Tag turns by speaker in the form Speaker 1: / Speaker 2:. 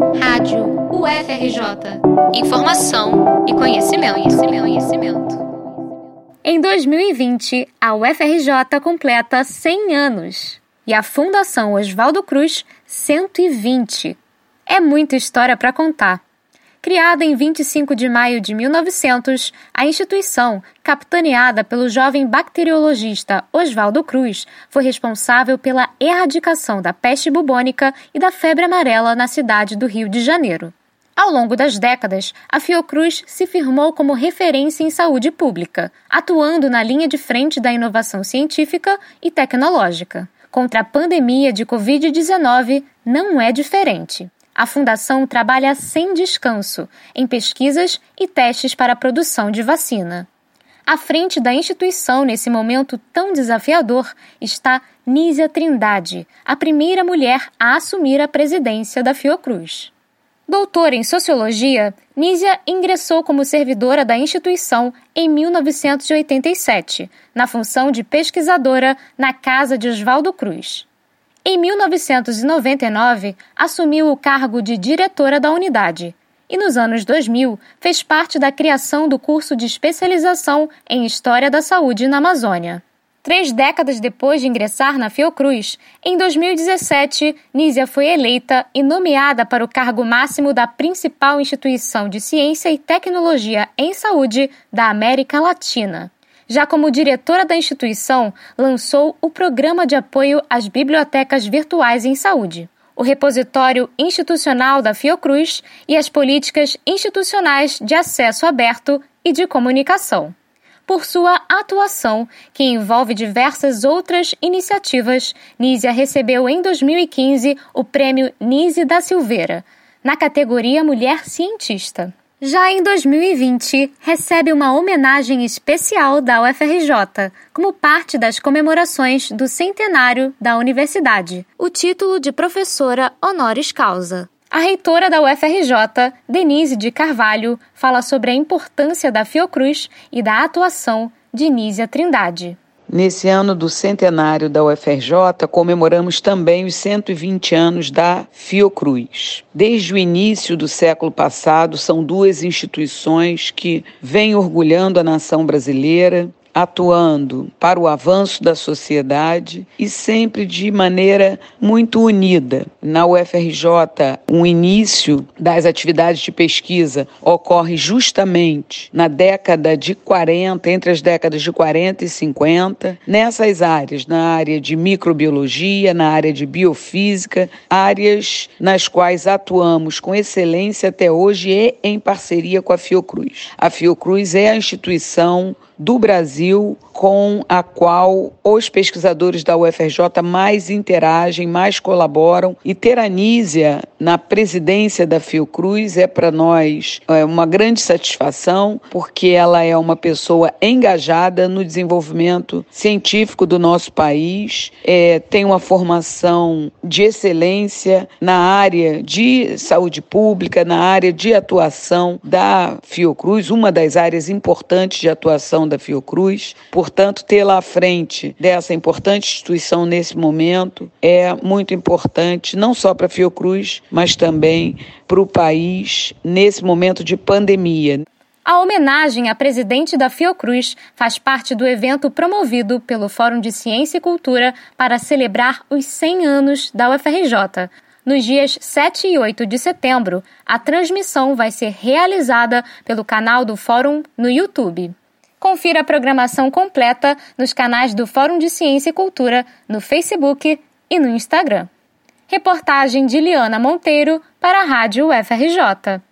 Speaker 1: Rádio UFRJ. Informação e conhecimento, conhecimento, conhecimento.
Speaker 2: Em 2020, a UFRJ completa 100 anos e a Fundação Oswaldo Cruz 120. É muita história para contar. Criada em 25 de maio de 1900, a instituição, capitaneada pelo jovem bacteriologista Oswaldo Cruz, foi responsável pela erradicação da peste bubônica e da febre amarela na cidade do Rio de Janeiro. Ao longo das décadas, a Fiocruz se firmou como referência em saúde pública, atuando na linha de frente da inovação científica e tecnológica. Contra a pandemia de Covid-19, não é diferente a Fundação trabalha sem descanso em pesquisas e testes para a produção de vacina. À frente da instituição nesse momento tão desafiador está Nízia Trindade, a primeira mulher a assumir a presidência da Fiocruz. Doutora em Sociologia, Nízia ingressou como servidora da instituição em 1987, na função de pesquisadora na Casa de Oswaldo Cruz. Em 1999, assumiu o cargo de diretora da unidade e, nos anos 2000, fez parte da criação do curso de especialização em História da Saúde na Amazônia. Três décadas depois de ingressar na Fiocruz, em 2017, Nízia foi eleita e nomeada para o cargo máximo da principal instituição de ciência e tecnologia em saúde da América Latina. Já como diretora da instituição, lançou o Programa de Apoio às Bibliotecas Virtuais em Saúde, o repositório institucional da Fiocruz e as políticas institucionais de acesso aberto e de comunicação. Por sua atuação, que envolve diversas outras iniciativas, Nízia recebeu em 2015 o prêmio Nise da Silveira, na categoria Mulher Cientista. Já em 2020, recebe uma homenagem especial da UFRJ, como parte das comemorações do centenário da universidade, o título de professora honoris causa. A reitora da UFRJ, Denise de Carvalho, fala sobre a importância da Fiocruz e da atuação de Nízia Trindade.
Speaker 3: Nesse ano do centenário da UFRJ, comemoramos também os 120 anos da Fiocruz. Desde o início do século passado, são duas instituições que vêm orgulhando a nação brasileira atuando para o avanço da sociedade e sempre de maneira muito unida. Na UFRJ, o início das atividades de pesquisa ocorre justamente na década de 40, entre as décadas de 40 e 50, nessas áreas, na área de microbiologia, na área de biofísica, áreas nas quais atuamos com excelência até hoje e em parceria com a Fiocruz. A Fiocruz é a instituição do Brasil com a qual os pesquisadores da UFRJ mais interagem, mais colaboram. E ter a Nízia na presidência da Fiocruz é para nós é uma grande satisfação, porque ela é uma pessoa engajada no desenvolvimento científico do nosso país, é, tem uma formação de excelência na área de saúde pública, na área de atuação da Fiocruz, uma das áreas importantes de atuação da Fiocruz. Portanto, tê-la à frente dessa importante instituição nesse momento é muito importante, não só para a Fiocruz, mas também para o país nesse momento de pandemia.
Speaker 2: A homenagem à presidente da Fiocruz faz parte do evento promovido pelo Fórum de Ciência e Cultura para celebrar os 100 anos da UFRJ. Nos dias 7 e 8 de setembro, a transmissão vai ser realizada pelo canal do Fórum no YouTube. Confira a programação completa nos canais do Fórum de Ciência e Cultura no Facebook e no Instagram. Reportagem de Liana Monteiro para a Rádio UFRJ.